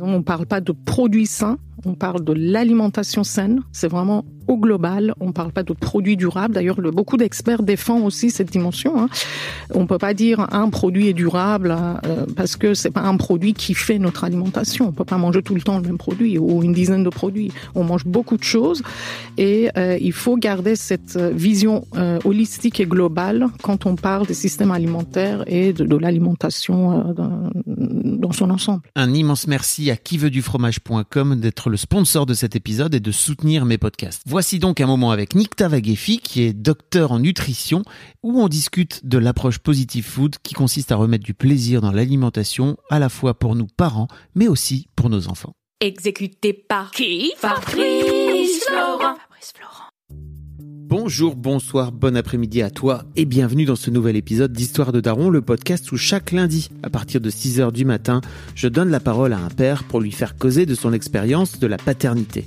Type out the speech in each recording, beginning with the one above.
On ne parle pas de produits sains, on parle de l'alimentation saine. C'est vraiment au global. On ne parle pas de produits durables. D'ailleurs, beaucoup d'experts défendent aussi cette dimension. Hein. On ne peut pas dire un produit est durable euh, parce que c'est pas un produit qui fait notre alimentation. On peut pas manger tout le temps le même produit ou une dizaine de produits. On mange beaucoup de choses et euh, il faut garder cette vision euh, holistique et globale quand on parle des systèmes alimentaires et de, de l'alimentation dans son ensemble. Un immense merci à quiveudufromage.com d'être le sponsor de cet épisode et de soutenir mes podcasts. Voici donc un moment avec Nikta Vagefi, qui est docteur en nutrition, où on discute de l'approche positive food qui consiste à remettre du plaisir dans l'alimentation, à la fois pour nous parents, mais aussi pour nos enfants. Exécuté par qui? Fabrice Florent. Bonjour, bonsoir, bon après-midi à toi et bienvenue dans ce nouvel épisode d'Histoire de Daron, le podcast où chaque lundi, à partir de 6h du matin, je donne la parole à un père pour lui faire causer de son expérience de la paternité.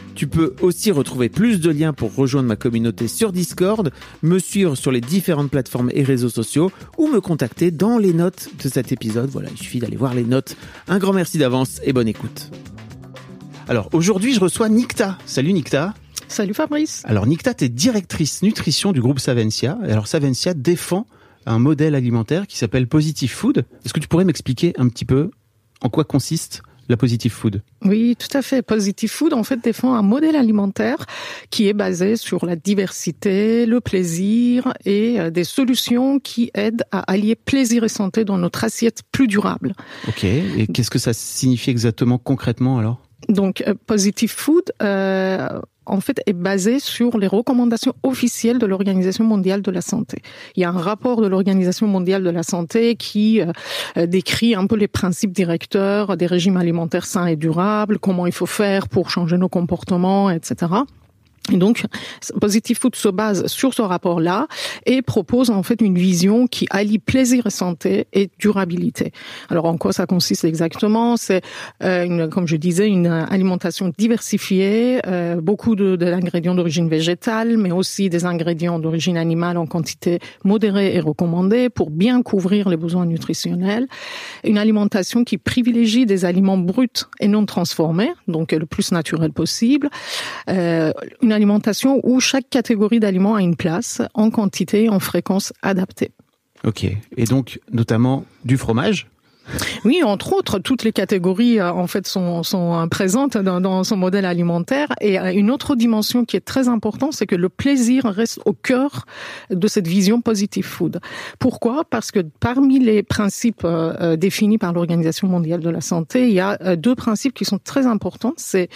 Tu peux aussi retrouver plus de liens pour rejoindre ma communauté sur Discord, me suivre sur les différentes plateformes et réseaux sociaux ou me contacter dans les notes de cet épisode. Voilà, il suffit d'aller voir les notes. Un grand merci d'avance et bonne écoute. Alors aujourd'hui, je reçois Nikta. Salut Nikta. Salut Fabrice. Alors Nikta, tu es directrice nutrition du groupe Savencia. Alors Savencia défend un modèle alimentaire qui s'appelle Positive Food. Est-ce que tu pourrais m'expliquer un petit peu en quoi consiste la Positive Food Oui, tout à fait. Positive Food, en fait, défend un modèle alimentaire qui est basé sur la diversité, le plaisir et euh, des solutions qui aident à allier plaisir et santé dans notre assiette plus durable. Ok. Et qu'est-ce que ça signifie exactement concrètement alors? Donc, euh, Positive Food, euh, en fait, est basé sur les recommandations officielles de l'Organisation mondiale de la santé. Il y a un rapport de l'Organisation mondiale de la santé qui euh, euh, décrit un peu les principes directeurs des régimes alimentaires sains et durables, comment il faut faire pour changer nos comportements, etc. Et donc, Positive Food se base sur ce rapport-là et propose en fait une vision qui allie plaisir et santé et durabilité. Alors, en quoi ça consiste exactement? C'est, euh, comme je disais, une alimentation diversifiée, euh, beaucoup de, d'ingrédients d'origine végétale, mais aussi des ingrédients d'origine animale en quantité modérée et recommandée pour bien couvrir les besoins nutritionnels. Une alimentation qui privilégie des aliments bruts et non transformés, donc le plus naturel possible. Euh, alimentation où chaque catégorie d'aliments a une place en quantité et en fréquence adaptée. Ok. Et donc, notamment du fromage oui, entre autres, toutes les catégories euh, en fait sont, sont euh, présentes dans, dans, son modèle alimentaire. Et euh, une autre dimension qui est très importante, c'est que le plaisir reste au cœur de cette vision positive food. Pourquoi? Parce que parmi les principes définis par l'Organisation mondiale de la santé, il y a deux principes qui sont très importants. C'est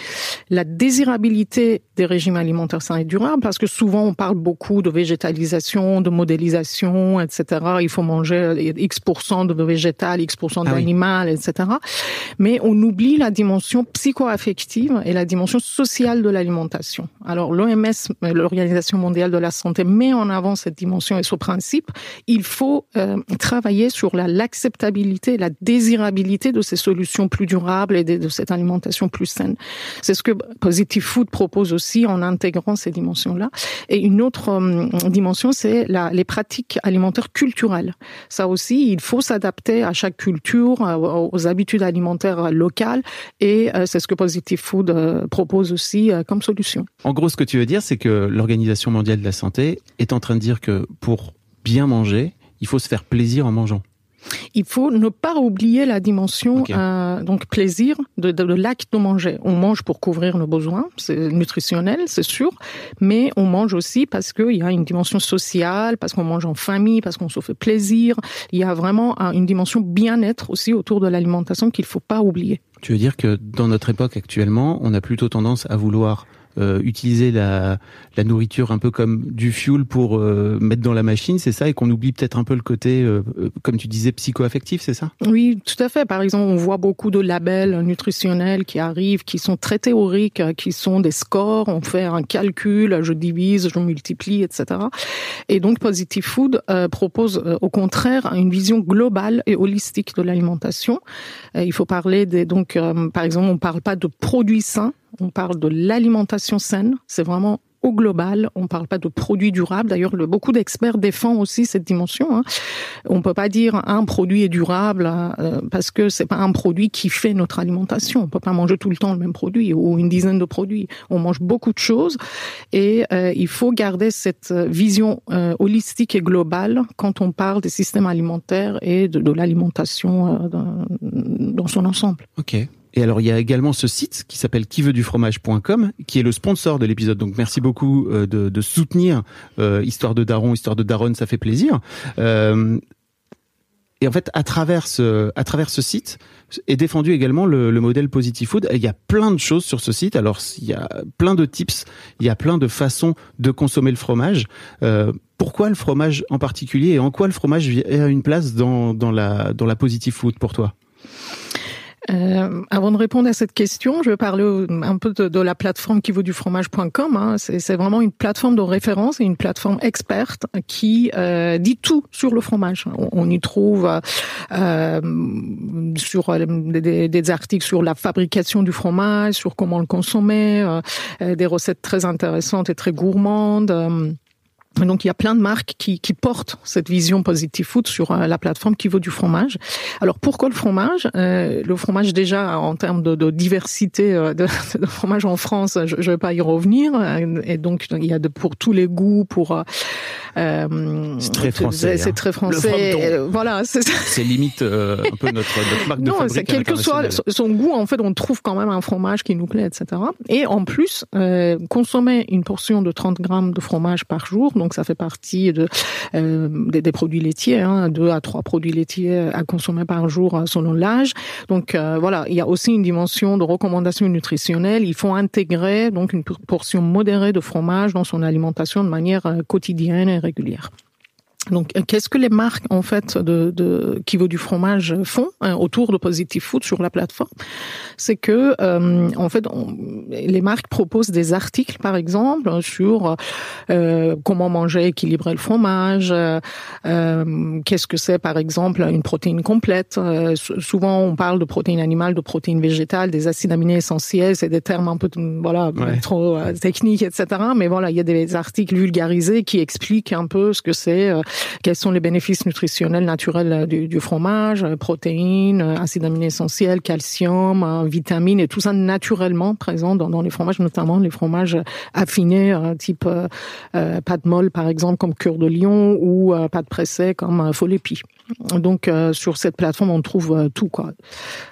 la désirabilité des régimes alimentaires sains et durables, parce que souvent on parle beaucoup de végétalisation, de modélisation, etc. Il faut manger X% de végétal, X% ah etc. Mais on oublie la dimension psycho-affective et la dimension sociale de l'alimentation. Alors l'OMS, l'Organisation mondiale de la santé, met en avant cette dimension et ce principe. Il faut euh, travailler sur l'acceptabilité, la désirabilité de ces solutions plus durables et de, cette alimentation plus saine. C'est ce que Positive Food propose aussi en intégrant ces dimensions-là. Et une autre euh, dimension, c'est les pratiques alimentaires culturelles. Ça aussi, il faut s'adapter à chaque culture aux habitudes alimentaires locales et euh, c'est ce que Positive Food euh, propose aussi comme solution. En gros, ce que tu veux dire, c'est que l'Organisation mondiale de la santé est en train de dire que pour bien manger, il faut se faire plaisir en mangeant. Il faut ne pas oublier la dimension euh, donc plaisir de, de, de l'acte de manger. On mange pour couvrir nos besoins, c'est nutritionnel, c'est sûr, mais on mange aussi parce qu'il y a une dimension sociale, parce qu'on mange en famille, parce qu'on se fait plaisir. Il y a vraiment une dimension bien-être aussi autour de l'alimentation qu'il faut pas oublier. Tu veux dire que dans notre époque actuellement, on a plutôt tendance à vouloir euh, utiliser la, la nourriture un peu comme du fuel pour euh, mettre dans la machine, c'est ça, et qu'on oublie peut-être un peu le côté, euh, comme tu disais, psycho-affectif, c'est ça? Oui, tout à fait. Par exemple, on voit beaucoup de labels nutritionnels qui arrivent, qui sont très théoriques, qui sont des scores. On fait un calcul, je divise, je multiplie, etc. Et donc, Positive Food propose au contraire une vision globale et holistique de l'alimentation. il faut parler des donc, par exemple, on parle pas de produits sains on parle de l'alimentation saine. C'est vraiment au global. On ne parle pas de produits durables. D'ailleurs, beaucoup d'experts défendent aussi cette dimension. Hein. On peut pas dire un produit est durable euh, parce que c'est pas un produit qui fait notre alimentation. On peut pas manger tout le temps le même produit ou une dizaine de produits. On mange beaucoup de choses et euh, il faut garder cette vision euh, holistique et globale quand on parle des systèmes alimentaires et de, de l'alimentation dans son ensemble. Ok. Et alors, il y a également ce site qui s'appelle quiveutdufromage.com, qui est le sponsor de l'épisode. Donc, merci beaucoup euh, de, de soutenir euh, Histoire de Daron, Histoire de Daron, ça fait plaisir. Euh, et en fait, à travers ce, à travers ce site, est défendu également le, le, modèle Positive Food. il y a plein de choses sur ce site. Alors, il y a plein de tips, il y a plein de façons de consommer le fromage. Euh, pourquoi le fromage en particulier et en quoi le fromage a une place dans, dans, la, dans la Positive Food pour toi? Euh, avant de répondre à cette question, je vais parler un peu de, de la plateforme qui vaut du fromage.com. Hein. C'est vraiment une plateforme de référence et une plateforme experte qui euh, dit tout sur le fromage. On, y trouve euh, sur euh, des, des, articles sur la fabrication du fromage, sur comment le consommer, euh, des recettes très intéressantes et très gourmandes. Donc il y a plein de marques qui, qui portent cette vision positive food sur euh, la plateforme qui vaut du fromage. Alors pourquoi le fromage? Euh, Le fromage déjà en termes de, de diversité euh, de, de, fromage en France, je ne vais pas y revenir. Et donc il y a de, pour tous les goûts, pour euh, c'est très français. C'est hein. très français. voilà, c'est limite euh, un peu notre, notre marque de non, fabrique. Quel que soit son goût, en fait, on trouve quand même un fromage qui nous plaît, etc. Et en plus, euh, consommer une portion de 30 grammes de fromage par jour, donc ça fait partie de euh, des, des, produits laitiers, hein, deux à trois produits laitiers à consommer par jour euh, selon l'âge. Donc euh, voilà, il y a aussi une dimension de recommandation nutritionnelle. Il faut intégrer donc une portion modérée de fromage dans son alimentation de manière quotidienne et régulière. Donc, qu'est-ce que les marques en fait de, de qui vaut du fromage font hein, autour de Positive Food sur la plateforme? C'est que euh, en fait, on, les marques proposent des articles, par exemple, sur euh, comment manger, équilibrer le fromage. Euh, qu'est-ce que c'est, par exemple, une protéine complète euh, Souvent, on parle de protéines animales, de protéines végétales, des acides aminés essentiels. C'est des termes un peu voilà ouais. trop euh, techniques, etc. Mais voilà, il y a des articles vulgarisés qui expliquent un peu ce que c'est quels sont les bénéfices nutritionnels naturels euh, du, du fromage, euh, protéines, euh, acides aminés essentiels, calcium, vitamines et tout ça naturellement présent dans, dans les fromages, notamment les fromages affinés type euh, pâte molle par exemple comme cœur de lion ou euh, pâte pressée comme Folépi. Donc euh, sur cette plateforme on trouve tout quoi.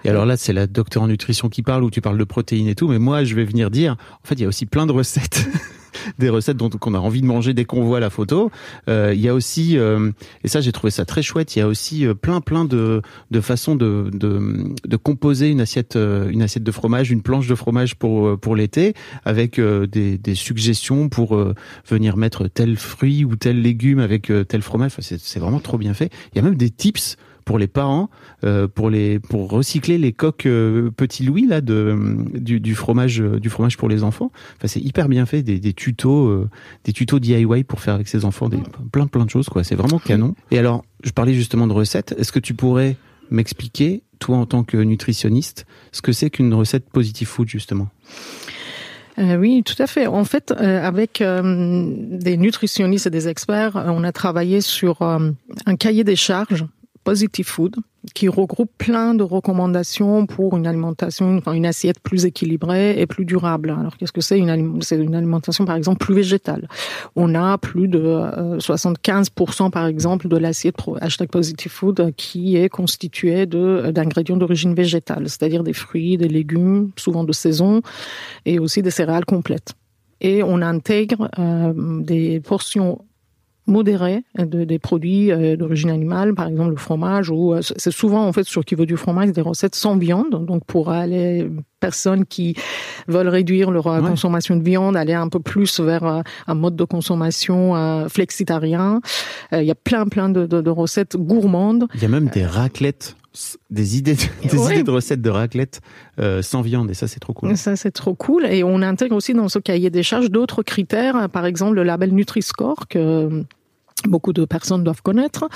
Et alors là c'est la docteur en nutrition qui parle où tu parles de protéines et tout, mais moi je vais venir dire en fait il y a aussi plein de recettes des recettes dont qu'on a envie de manger dès qu'on voit la photo. Euh, il y a aussi, euh, et ça j'ai trouvé ça très chouette, il y a aussi euh, plein plein de, de façons de, de, de composer une assiette, euh, une assiette de fromage, une planche de fromage pour, euh, pour l'été, avec des, des suggestions pour venir mettre tel fruit ou tel légume avec tel fromage. Enfin, c'est vraiment trop bien fait. Il y a même des tips pour les parents euh, pour les pour recycler les coques euh, petit Louis là de du, du fromage du fromage pour les enfants. Enfin c'est hyper bien fait des, des tutos euh, des tutos DIY pour faire avec ses enfants des plein plein de choses quoi. C'est vraiment canon. Et alors je parlais justement de recettes. Est-ce que tu pourrais m'expliquer toi en tant que nutritionniste ce que c'est qu'une recette positive food justement? Euh, oui, tout à fait. En fait, euh, avec euh, des nutritionnistes et des experts, on a travaillé sur un cahier des charges Positive Food, qui regroupe plein de recommandations pour une alimentation, enfin une assiette plus équilibrée et plus durable. Alors qu'est-ce que c'est une, c'est une alimentation par exemple plus végétale? On a plus de euh, 75% par exemple de l'assiette hashtag Positive Food qui est constituée de d'ingrédients d'origine végétale, c'est-à-dire des fruits, des légumes, souvent de saison, et aussi des céréales complètes. Et on intègre euh, des portions modérée de, des produits euh, d'origine animale, par exemple le fromage, ou euh, c'est souvent en fait sur qui veut du fromage des recettes sans viande, donc pour aller personnes qui veulent réduire leur euh, consommation de viande, aller un peu plus vers un mode de consommation flexitarien. Il y a plein plein de, de, de recettes gourmandes. Il y a même des raclettes des idées, des idées de recettes de raclette euh, sans viande et ça c'est trop cool. Ça c'est trop cool et on intègre aussi dans ce cahier des charges d'autres critères, par exemple le label Nutri-Score que beaucoup de personnes doivent connaître.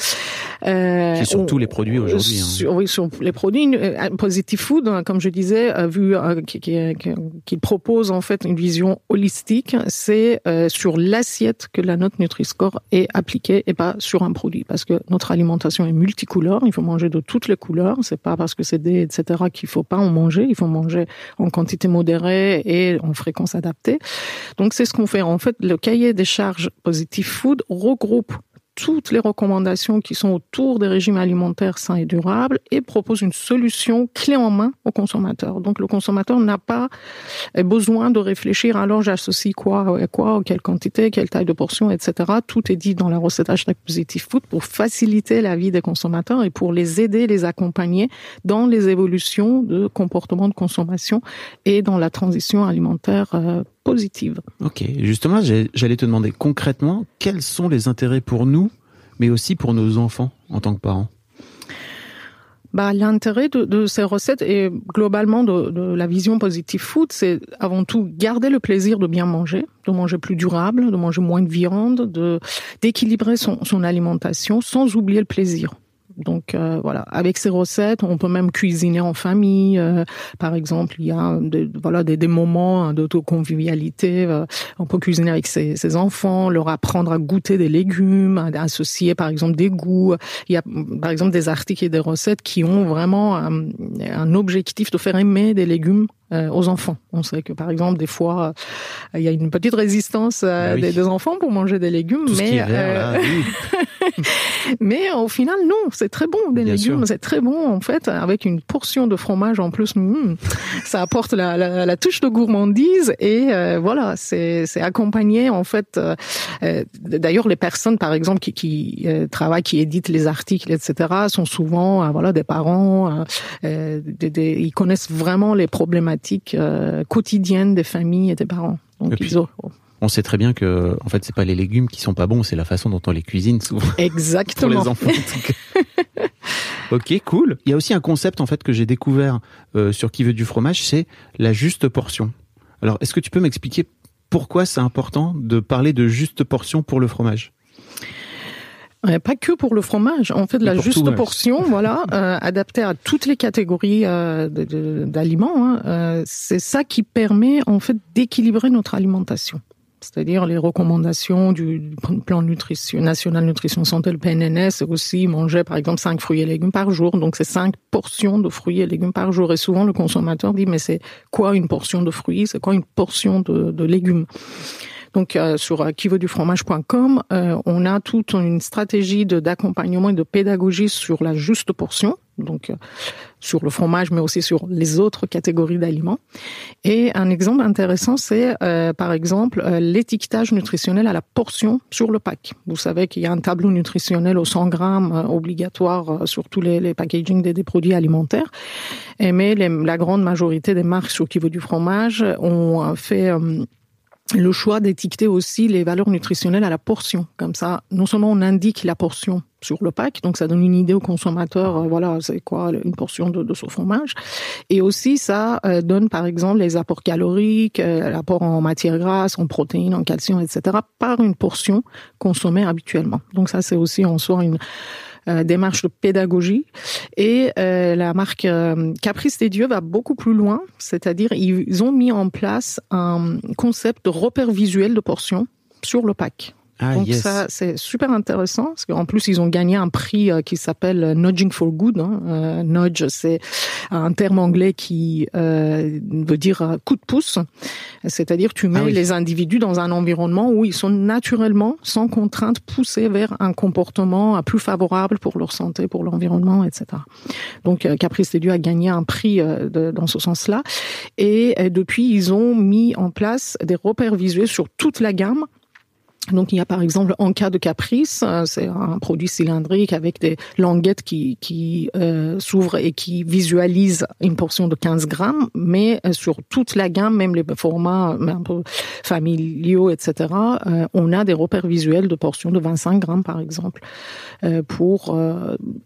Euh, sur tous les produits aujourd'hui. Hein. Oui, sur les produits. Euh, Positive Food, hein, comme je disais, a vu euh, qui, propose en fait une vision holistique. C'est euh, sur l'assiette que la note Nutri-Score est appliquée et pas sur un produit, parce que notre alimentation est multicouleur. Il faut manger de toutes les couleurs. C'est pas parce que c'est des etc qu'il faut pas en manger. Il faut manger en quantité modérée et en fréquence adaptée. Donc c'est ce qu'on fait. En fait, le cahier des charges Positive Food regroupe toutes les recommandations qui sont autour des régimes alimentaires sains et durables et propose une solution clé en main au consommateur. Donc le consommateur n'a pas besoin de réfléchir alors j'associe quoi quoi, quelle quantité, quelle taille de portion, etc. Tout est dit dans la recette hashtag Positive Food pour faciliter la vie des consommateurs et pour les aider, les accompagner dans les évolutions de comportement de consommation et dans la transition alimentaire euh, positive. Ok, justement, j'allais te demander concrètement quels sont les intérêts pour nous, mais aussi pour nos enfants en tant que parents? Bah, l'intérêt de, ces recettes et globalement de, la vision positive food, c'est avant tout garder le plaisir de bien manger, de manger plus durable, de manger moins de viande, de d'équilibrer son, son alimentation sans oublier le plaisir. Donc euh, voilà, avec ces recettes, on peut même cuisiner en famille. Euh, par exemple, il y a voilà des, des moments hein, d'autoconvivialité. Euh, on peut cuisiner avec ses, ses, enfants, leur apprendre à goûter des légumes, à associer par exemple des goûts. Il y a par exemple des articles et des recettes qui ont vraiment un, un objectif de faire aimer des légumes euh, aux enfants. On sait que par exemple des fois il y a une petite résistance euh, bah des, enfants pour manger des légumes, mais euh, mais au final non, c'est très bon des légumes, c'est très bon en fait avec une portion de fromage en plus, hmm, ça apporte la, la, la, touche de gourmandise et voilà c'est c'est accompagné en fait. D'ailleurs les personnes par exemple qui, qui travaillent, qui éditent les articles etc sont souvent voilà des parents, des, ils connaissent vraiment les problématiques euh, quotidienne des familles et des parents. on sait très bien que en fait c'est pas les légumes qui sont pas bons, c'est la façon dont on les cuisine souvent. Exactement. Pour les enfants. ok, cool. Il y a aussi un concept en fait que j'ai découvert euh, sur qui veut du fromage, c'est la juste portion. Alors, est-ce que tu peux m'expliquer pourquoi c'est important de parler de juste portion pour le fromage? Pas que pour le fromage. On fait de la juste portion, voilà, euh, adaptée à toutes les catégories euh, d'aliments. Hein. Euh, c'est ça qui permet en fait d'équilibrer notre alimentation. C'est-à-dire les recommandations du plan nutrition, national nutrition santé, le PNNS, c'est aussi manger par exemple 5 fruits et légumes par jour. Donc c'est 5 portions de fruits et légumes par jour. Et souvent le consommateur dit mais c'est quoi une portion de fruits? C'est quoi une portion de, de légumes? Donc euh, sur euh, euh, on a toute une stratégie d'accompagnement et de pédagogie sur la juste portion donc sur le fromage, mais aussi sur les autres catégories d'aliments. Et un exemple intéressant, c'est par exemple l'étiquetage nutritionnel à la portion sur le pack. Vous savez qu'il y a un tableau nutritionnel aux 100 grammes obligatoire sur tous les, packaging des, produits alimentaires. Et mais la grande majorité des marques sur qui du fromage ont fait le choix d'étiqueter aussi les valeurs nutritionnelles à la portion. Comme ça, non seulement on indique la portion sur le pack, donc ça donne une idée au consommateur, euh, voilà, c'est quoi une portion de, ce fromage. Et aussi, ça euh, donne par exemple les apports caloriques, euh, l'apport en matière grasse, en protéines, en calcium, etc., par une portion consommée habituellement. Donc ça, c'est aussi en soi une démarche de pédagogie. Et euh, la marque euh, Caprice des Dieux va beaucoup plus loin, c'est-à-dire ils ont mis en place un concept de repère visuel de portions sur le pack. Ah, Donc ça, c'est super intéressant parce qu'en plus ils ont gagné un prix euh, qui s'appelle euh, Nudging for Good. Hein. Euh, nudge, c'est un terme anglais qui euh, veut dire coup de pouce, c'est-à-dire tu mets ah les individus dans un environnement où ils sont naturellement, sans contrainte, poussés vers un comportement plus favorable pour leur santé, pour l'environnement, etc. Donc Caprice des Dieux a gagné un prix de, dans ce sens-là, et depuis ils ont mis en place des repères visuels sur toute la gamme Donc il y a par exemple en cas de caprice, euh, c'est un produit cylindrique avec des languettes qui, qui euh, s'ouvrent et qui visualisent une portion de 15 grammes, mais euh, sur toute la gamme, même les formats familiaux, etc., on a des repères visuels de portions de 25 grammes par exemple, pour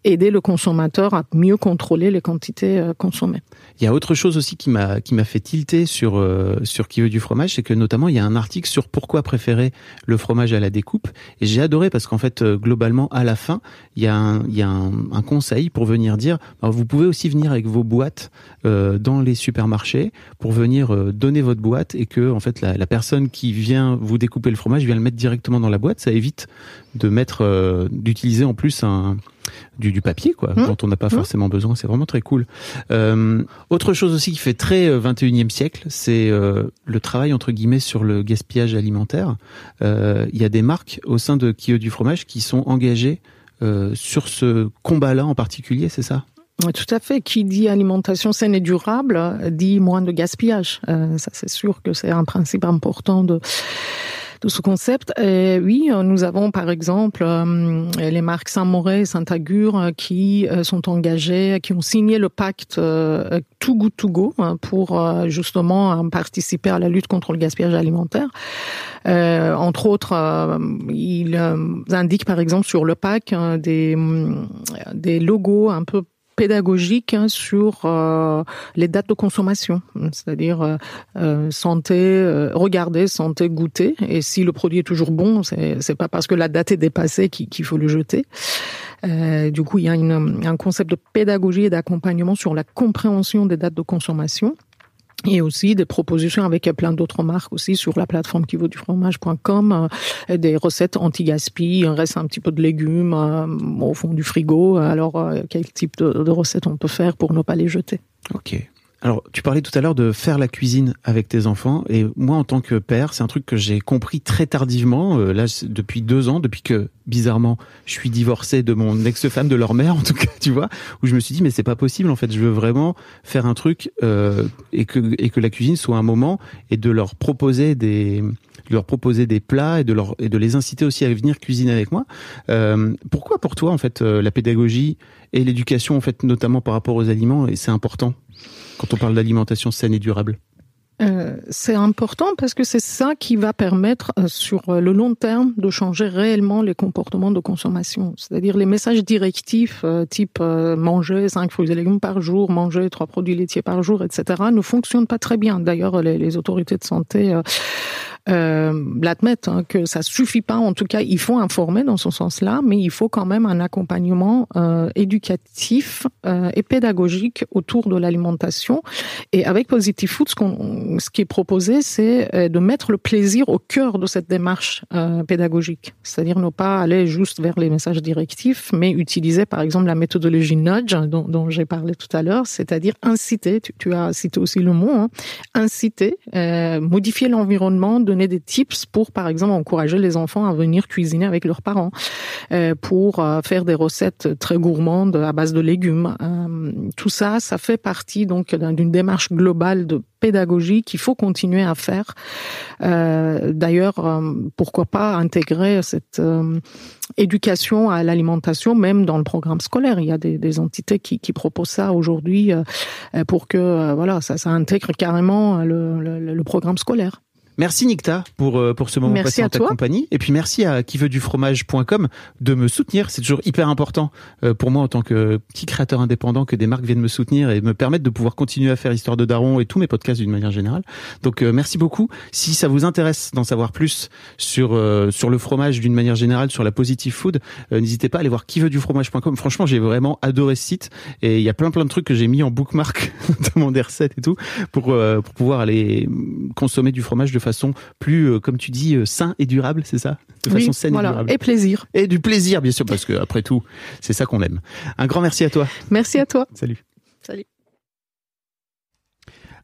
aider le consommateur à mieux contrôler les quantités consommées. Il y a autre chose aussi qui m'a qui m'a fait tilter sur sur qui veut du fromage, c'est que notamment il y a un article sur pourquoi préférer le fromage fromage à la découpe. Et j'ai adoré parce qu'en fait, euh, globalement, à la fin, il y a un, y a un, conseil pour venir dire, bah, vous pouvez aussi venir avec vos boîtes euh, dans les supermarchés pour venir euh, donner votre boîte et que en fait la, la, personne qui vient vous découper le fromage vient le mettre directement dans la boîte. Ça évite de mettre, d'utiliser en plus un du, papier, quoi, mmh. dont on n'a pas mmh. forcément besoin. C'est vraiment très cool. Euh, autre chose aussi qui fait très 21e euh, siècle, c'est euh, le travail entre guillemets sur le gaspillage alimentaire. Il y a des marques au sein de Kio du fromage qui sont engagées sur ce combat-là en particulier, c'est ça? Tout à fait. Qui dit alimentation saine et durable dit moins de gaspillage. ça, c'est sûr que c'est un principe important de de ce concept. Et oui, nous avons par exemple euh, les marques Saint-Moré et Saint-Agur euh, qui euh, sont engagées, qui ont signé le pacte Too Good To Go hein, pour justement participer à la lutte contre le gaspillage alimentaire. Euh, entre autres, euh, il indique par exemple sur le pack des, des logos un peu pédagogique hein, sur euh, les dates de consommation, c'est-à-dire euh, euh, santé, regarder, santé, goûter. Et si le produit est toujours bon, c'est pas parce que la date est dépassée qu'il faut le jeter. du coup, il y a une, un concept de pédagogie et d'accompagnement sur la compréhension des dates de consommation et aussi des propositions avec plein d'autres marques aussi sur la plateforme qui vaut du fromage.com, euh, des recettes anti-gaspi, il reste un petit peu de légumes euh, au fond du frigo. Alors, euh, quel type de, recettes on peut faire pour ne pas les jeter? Alors, tu parlais tout à l'heure de faire la cuisine avec tes enfants, et moi, en tant que père, c'est un truc que j'ai compris très tardivement, euh, là, depuis deux ans, depuis que, bizarrement, je suis divorcé de mon ex-femme, de leur mère, en tout cas, tu vois, où je me suis dit, mais c'est pas possible, en fait, je veux vraiment faire un truc euh, et que et que la cuisine soit un moment et de leur proposer des de leur proposer des plats et de leur et de les inciter aussi à venir cuisiner avec moi. Euh, pourquoi pour toi, en fait, euh, la pédagogie et l'éducation, en fait, notamment par rapport aux aliments, et c'est important? Quand on parle d'alimentation saine et durable euh, c'est important parce que c'est ça qui va permettre euh, sur euh, le long terme de changer réellement les comportements de consommation. C'est-à-dire les messages directifs type manger 5 fruits et légumes par jour, manger trois produits laitiers par jour, etc. ne fonctionnent pas très bien. D'ailleurs, les, autorités de santé l'admettent, hein, que ça suffit pas. En tout cas, il faut informer dans ce sens-là, mais il faut quand même un accompagnement euh, éducatif euh, et pédagogique autour de l'alimentation. Et avec Positive Food, ce, qu'on, ce qui est proposé, c'est euh, de mettre le plaisir au cœur de cette démarche euh, pédagogique. C'est-à-dire ne pas aller juste vers les messages directifs, mais utiliser par exemple la méthodologie nudge dont, dont j'ai parlé tout à l'heure, c'est-à-dire inciter, tu, tu, as cité aussi le mot, hein, inciter, euh, modifier l'environnement, donner des tips pour, par exemple, encourager les enfants à venir cuisiner avec leurs parents, euh, pour euh, faire des recettes très gourmandes à base de légumes. Euh, tout ça, ça fait partie donc d'une démarche globale de pédagogie qu'il faut continuer à faire. D'ailleurs, pourquoi pas intégrer cette éducation à l'alimentation même dans le programme scolaire. Il y a des, entités qui, proposent ça aujourd'hui pour que voilà ça, intègre carrément le programme scolaire. Merci Nicta pour euh, pour ce moment passé en ta compagnie et puis merci à qui veut du fromage.com de me soutenir, c'est toujours hyper important euh, pour moi en tant que petit créateur indépendant que des marques viennent me soutenir et me permettre de pouvoir continuer à faire Histoire de Daron et tous mes podcasts d'une manière générale. Donc euh, merci beaucoup. Si ça vous intéresse d'en savoir plus sur sur le fromage d'une manière générale, sur la positive food, n'hésitez pas à aller voir qui veut du fromage.com. Franchement, j'ai vraiment adoré ce site et il y a plein plein de trucs que j'ai mis en bookmark notamment des recettes et tout pour pour pouvoir aller consommer du fromage de façon plus, euh, comme tu dis, euh, sain et durable, c'est ça? De façon saine et durable. Et plaisir. Et du plaisir, bien sûr, parce que après tout, c'est ça qu'on aime. Un grand merci à toi. Merci à toi. Salut.